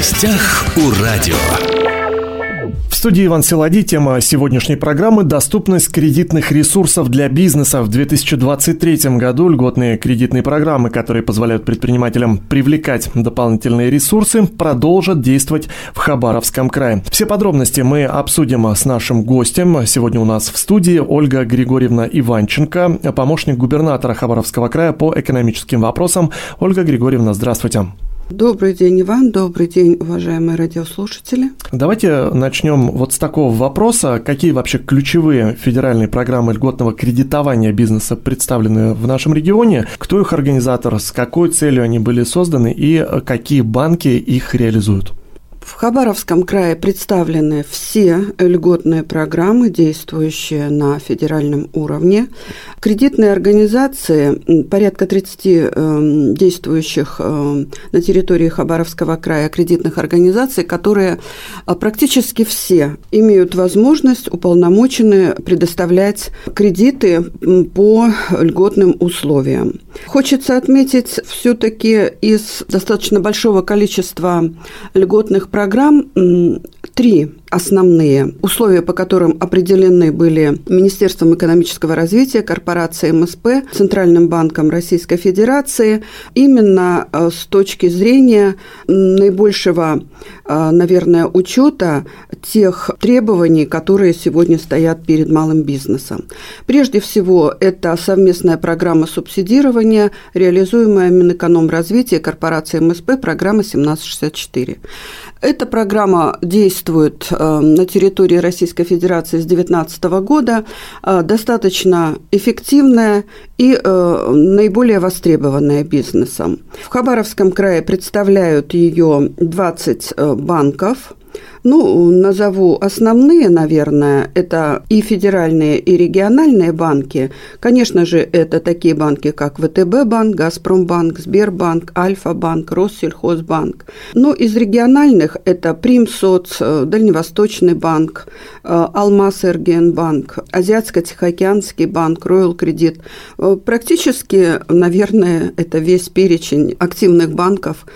гостях у радио. В студии Иван Силади. Тема сегодняшней программы – доступность кредитных ресурсов для бизнеса. В 2023 году льготные кредитные программы, которые позволяют предпринимателям привлекать дополнительные ресурсы, продолжат действовать в Хабаровском крае. Все подробности мы обсудим с нашим гостем. Сегодня у нас в студии Ольга Григорьевна Иванченко, помощник губернатора Хабаровского края по экономическим вопросам. Ольга Григорьевна, здравствуйте. Добрый день, Иван. Добрый день, уважаемые радиослушатели. Давайте начнем вот с такого вопроса. Какие вообще ключевые федеральные программы льготного кредитования бизнеса представлены в нашем регионе? Кто их организатор? С какой целью они были созданы? И какие банки их реализуют? В Хабаровском крае представлены все льготные программы, действующие на федеральном уровне. Кредитные организации, порядка 30 эм, действующих эм, на территории Хабаровского края кредитных организаций, которые а, практически все имеют возможность уполномочены предоставлять кредиты по льготным условиям. Хочется отметить все-таки из достаточно большого количества льготных программ программ три основные условия, по которым определены были Министерством экономического развития, корпорацией МСП, Центральным банком Российской Федерации, именно э, с точки зрения наибольшего, э, наверное, учета тех требований, которые сегодня стоят перед малым бизнесом. Прежде всего, это совместная программа субсидирования, реализуемая Минэкономразвития корпорацией МСП, программа 1764. Эта программа действует э, на территории Российской Федерации с 2019 года, э, достаточно эффективная и э, наиболее востребованная бизнесом. В Хабаровском крае представляют ее 20 банков, ну, назову основные, наверное, это и федеральные, и региональные банки. Конечно же, это такие банки, как ВТБ банк, Газпромбанк, Сбербанк, Альфа-банк, Россельхозбанк. Но из региональных это Примсоц, э, Дальневосточный банк, э, Алмаз Эргенбанк, Азиатско-Тихоокеанский банк, Роyal Кредит. Э, практически, наверное, это весь перечень активных банков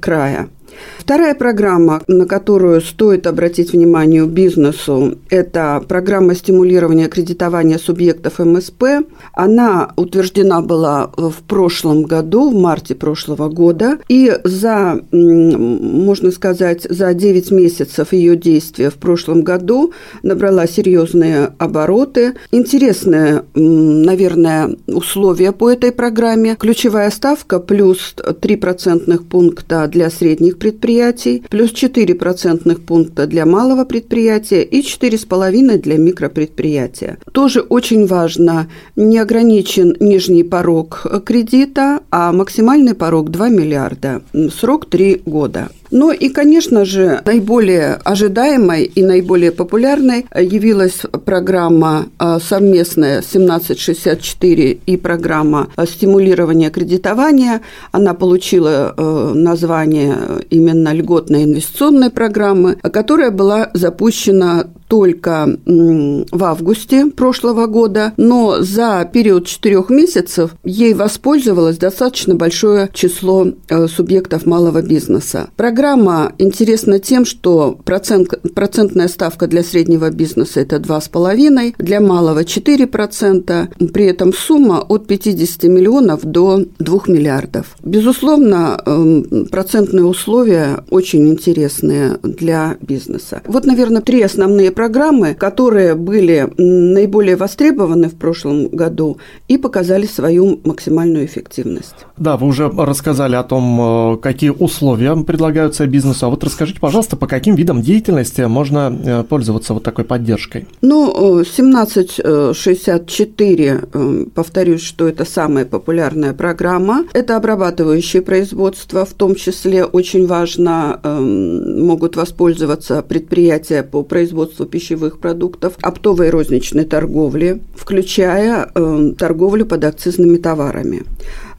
края. Вторая программа, на которую стоит обратить внимание бизнесу, это программа стимулирования кредитования субъектов МСП. Она утверждена была в прошлом году, в марте прошлого года, и за, можно сказать, за 9 месяцев ее действия в прошлом году набрала серьезные обороты. Интересные, наверное, условия по этой программе. Ключевая ставка плюс 3 процентных пункта для средних предприятий, плюс 4 процентных пункта для малого предприятия и 4,5 для микропредприятия. Тоже очень важно, не ограничен нижний порог кредита, а максимальный порог 2 миллиарда, срок 3 года. Ну и, конечно же, наиболее ожидаемой и наиболее популярной явилась программа а, совместная 1764 и программа стимулирования кредитования. Она получила э, название именно льготной инвестиционной программы, которая была запущена только в августе прошлого года, но за период четырех месяцев ей воспользовалось достаточно большое число э, субъектов малого бизнеса. Программа интересна тем, что процент, процентная ставка для среднего бизнеса – это 2,5%, для малого – 4%, при этом сумма от 50 миллионов до 2 миллиардов. Безусловно, эм, процентные условия очень интересные для бизнеса. Вот, наверное, три основные программы, которые были наиболее востребованы в прошлом году и показали свою максимальную эффективность. Да, вы уже рассказали о том, э, какие условия предлагаются бизнесу. А вот расскажите, пожалуйста, по каким видам деятельности можно э, пользоваться вот такой поддержкой? Ну, 1764, э, повторюсь, что это самая популярная программа. Это обрабатывающее производство, в том числе очень важно, могут воспользоваться предприятия по производству пищевых продуктов, оптовой розничной торговли, включая торговлю под акцизными товарами.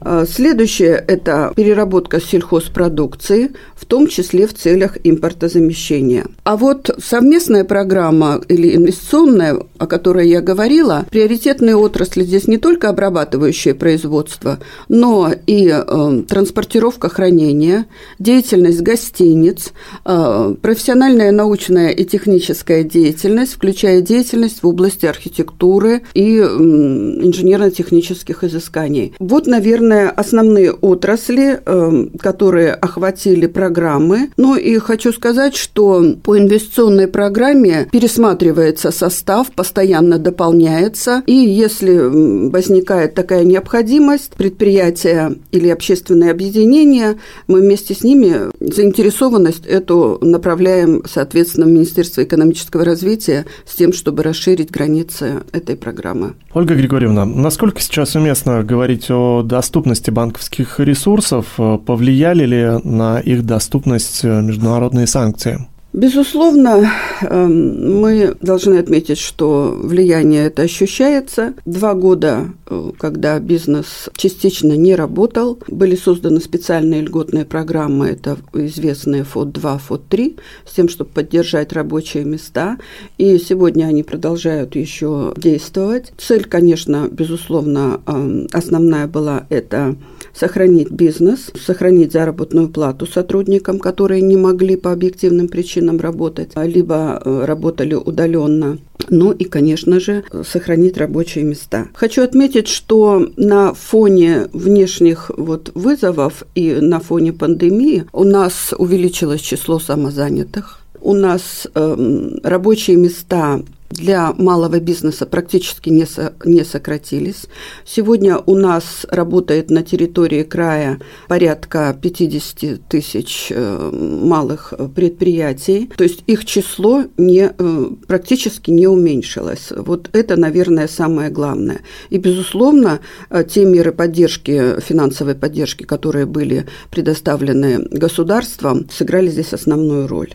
А, следующее – это переработка сельхозпродукции, в том числе в целях импортозамещения. А вот совместная программа или инвестиционная, о которой я говорила, приоритетные отрасли здесь не только обрабатывающее производство, но и э, транспортировка хранения, деятельность гостиниц, э, профессиональная научная и техническая деятельность, включая деятельность в области архитектуры и э, инженерно-технических изысканий. Вот, наверное, основные отрасли, э, которые охватили программы. Ну и хочу сказать, что по инвестиционной программе пересматривается состав, постоянно дополняется, и если возникает такая необходимость, предприятия или общественные объединения, мы вместе с ними заинтересованность эту направляем, соответственно, в Министерство экономического развития с тем, чтобы расширить границы этой программы. Ольга Григорьевна, насколько сейчас уместно говорить о доступности банковских ресурсов? Повлияли ли на их доступность международные санкции? Безусловно, эм, мы должны отметить, что влияние это ощущается. Два года, э, когда бизнес частично не работал, были созданы специальные льготные программы, это известные ФОД-2, ФОД-3, с тем, чтобы поддержать рабочие места. И сегодня они продолжают еще действовать. Цель, конечно, безусловно, эм, основная была это сохранить бизнес, сохранить заработную плату сотрудникам, которые не могли по объективным причинам работать, либо э, работали удаленно. Ну и, конечно же, сохранить рабочие места. Хочу отметить, что на фоне внешних вот вызовов и на фоне пандемии у нас увеличилось число самозанятых. У нас э, рабочие места для малого бизнеса практически не, со, не сократились. Сегодня у нас работает на территории края порядка 50 тысяч э, малых предприятий, то есть их число не, э, практически не уменьшилось. Вот это, наверное, самое главное. И, безусловно, э, те меры поддержки, финансовой поддержки, которые были предоставлены государством, сыграли здесь основную роль.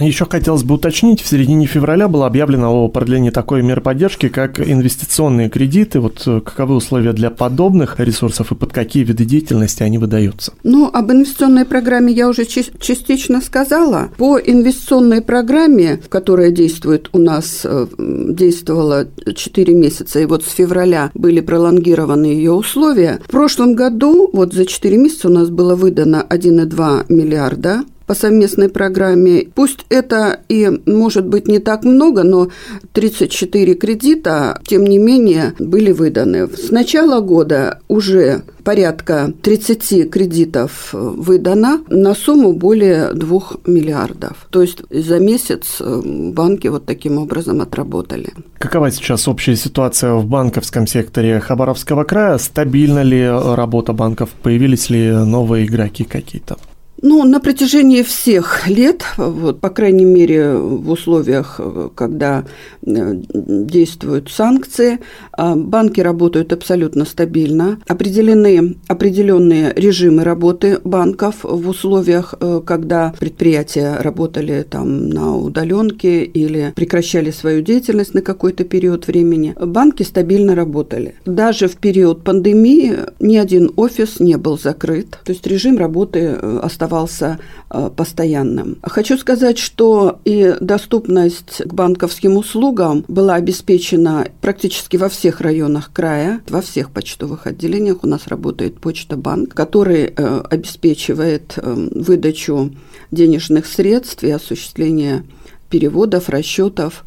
Еще хотелось бы уточнить, в середине февраля было объявлено о продлении такой меры поддержки, как инвестиционные кредиты. Вот э, каковы условия для подобных ресурсов и под какие виды деятельности они выдаются? Ну, об инвестиционной программе я уже частично сказала. По инвестиционной программе, которая действует у нас, э, действовала 4 месяца, и вот с февраля были пролонгированы ее условия. В прошлом году, вот за 4 месяца у нас было выдано 1,2 миллиарда по совместной программе. Пусть это и может быть не так много, но 34 кредита, тем не менее, были выданы. С начала года уже порядка 30 кредитов выдано на сумму более 2 миллиардов. То есть за месяц э, банки вот таким образом отработали. Какова сейчас общая ситуация в банковском секторе Хабаровского края? Стабильна ли работа банков? Появились ли новые игроки какие-то? Ну, на протяжении всех лет, вот, по крайней мере, в условиях, когда э, действуют санкции, а, банки работают абсолютно стабильно. Определены определенные режимы работы банков в условиях, э, когда предприятия работали там на удаленке или прекращали свою деятельность на какой-то период времени. Банки стабильно работали. Даже в период пандемии ни один офис не был закрыт. То есть режим работы э, оставался оставался э, постоянным. Хочу сказать, что и доступность к банковским услугам была обеспечена практически во всех районах края, во всех почтовых отделениях у нас работает Почта Банк, который э, обеспечивает э, выдачу денежных средств и осуществление переводов, расчетов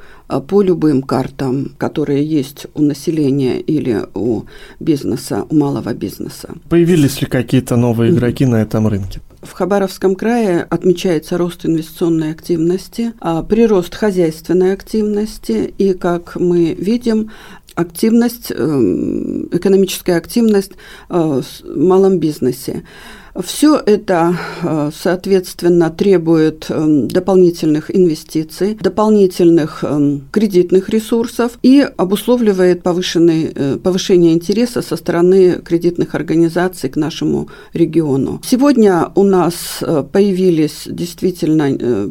по любым картам, которые есть у населения или у бизнеса, у малого бизнеса. Появились ли какие-то новые игроки mm-hmm. на этом рынке? В Хабаровском крае отмечается рост инвестиционной активности, а прирост хозяйственной активности, и, как мы видим, активность, эм, экономическая активность э, в малом бизнесе. Все это, э, соответственно, требует эм, дополнительных инвестиций, дополнительных эм, кредитных ресурсов и обусловливает повышенный, э, повышение интереса со стороны кредитных организаций к нашему региону. Сегодня у нас э, появились действительно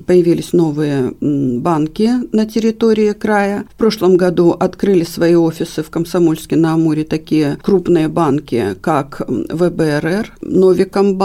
появились новые банки на территории края. В прошлом году открыли свои офисы в Комсомольске на Амуре такие крупные банки, как ВБРР, Новикомбанк,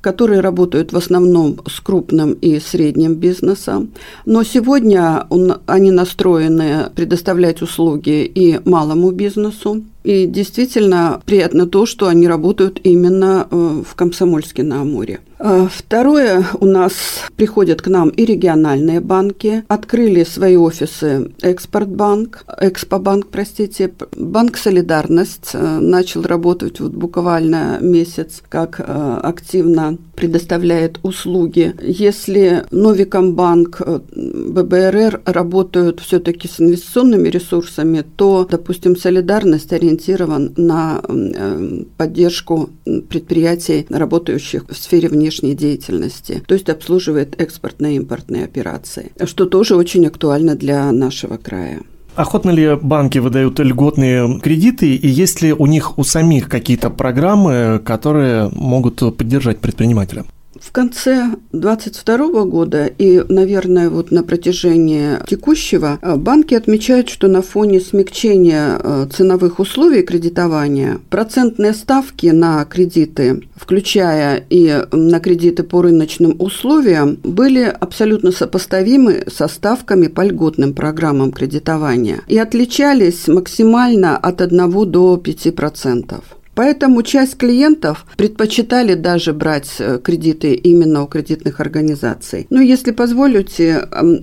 которые работают в основном с крупным и средним бизнесом. Но сегодня они настроены предоставлять услуги и малому бизнесу. И действительно приятно то, что они работают именно э, в Комсомольске на Амуре. А второе, у нас приходят к нам и региональные банки, открыли свои офисы Экспортбанк, Экспобанк, простите, Банк Солидарность э, начал работать вот буквально месяц, как э, активно предоставляет услуги. Если Новикомбанк, ББРР работают все-таки с инвестиционными ресурсами, то, допустим, Солидарность ориентирован на э, поддержку предприятий, работающих в сфере внешней деятельности, то есть обслуживает экспортные и импортные операции, что тоже очень актуально для нашего края. Охотно ли банки выдают льготные кредиты, и есть ли у них у самих какие-то программы, которые могут поддержать предпринимателя? В конце 2022 года и, наверное, вот на протяжении текущего э, банки отмечают, что на фоне смягчения э, ценовых условий кредитования процентные ставки на кредиты, включая и на кредиты по рыночным условиям, были абсолютно сопоставимы со ставками по льготным программам кредитования и отличались максимально от 1 до 5%. Поэтому часть клиентов предпочитали даже брать э, кредиты именно у кредитных организаций. Но если позволите,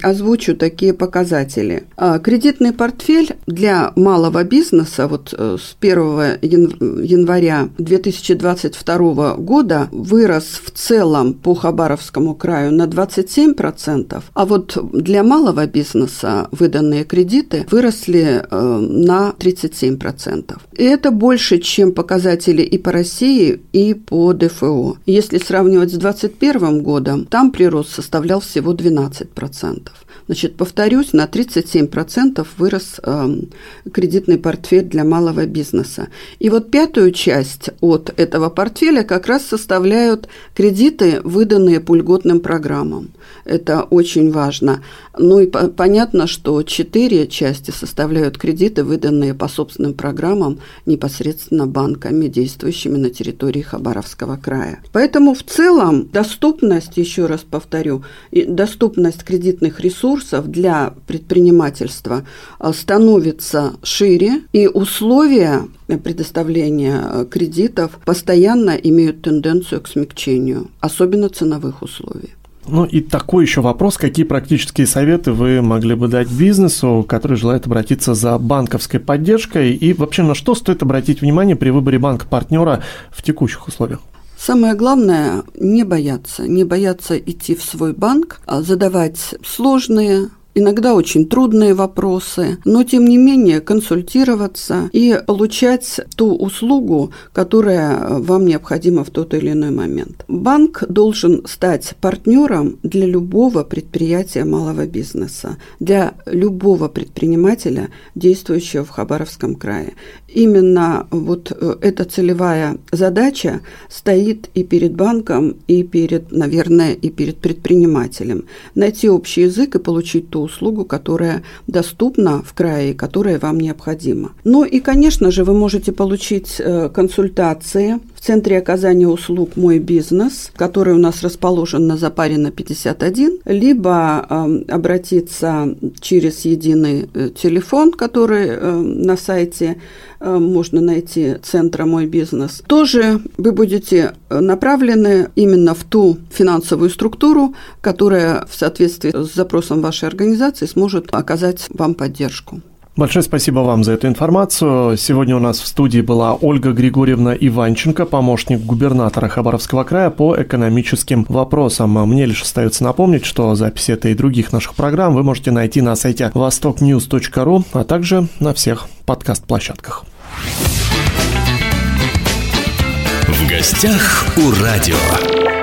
озвучу такие показатели. А, кредитный портфель для малого бизнеса вот э, с 1 января 2022 года вырос в целом по Хабаровскому краю на 27%, а вот для малого бизнеса выданные кредиты выросли э, на 37%. И это больше, чем показатель показатели и по России, и по ДФО. Если сравнивать с 2021 годом, там прирост составлял всего 12%. Значит, повторюсь, на 37% вырос э, кредитный портфель для малого бизнеса. И вот пятую часть от этого портфеля как раз составляют кредиты, выданные по льготным программам. Это очень важно. Ну и по понятно, что четыре части составляют кредиты, выданные по собственным программам непосредственно банками, действующими на территории Хабаровского края. Поэтому в целом доступность, еще раз повторю, доступность кредитных ресурсов ресурсов для предпринимательства э, становится шире, и условия предоставления э, кредитов постоянно имеют тенденцию к смягчению, особенно ценовых условий. Ну и такой еще вопрос, какие практические советы вы могли бы дать бизнесу, который желает обратиться за банковской поддержкой, и вообще на что стоит обратить внимание при выборе банка-партнера в текущих условиях? Самое главное – не бояться, не бояться идти в свой банк, а задавать сложные, иногда очень трудные вопросы, но тем не менее консультироваться и получать ту услугу, которая вам необходима в тот или иной момент. Банк должен стать партнером для любого предприятия малого бизнеса, для любого предпринимателя, действующего в Хабаровском крае. Именно вот э, эта целевая задача стоит и перед банком, и перед, наверное, и перед предпринимателем. Найти общий язык и получить ту услугу, которая доступна в крае, которая вам необходима. Ну и, конечно же, вы можете получить э, консультации Центре оказания услуг «Мой бизнес», который у нас расположен на Запарина 51, либо э, обратиться через единый э, телефон, который э, на сайте э, можно найти Центра «Мой бизнес». Тоже вы будете направлены именно в ту финансовую структуру, которая в соответствии с запросом вашей организации сможет оказать вам поддержку. Большое спасибо вам за эту информацию. Сегодня у нас в студии была Ольга Григорьевна Иванченко, помощник губернатора Хабаровского края по экономическим вопросам. Мне лишь остается напомнить, что записи этой и других наших программ вы можете найти на сайте востокньюз.ру, а также на всех подкаст-площадках. В гостях у радио.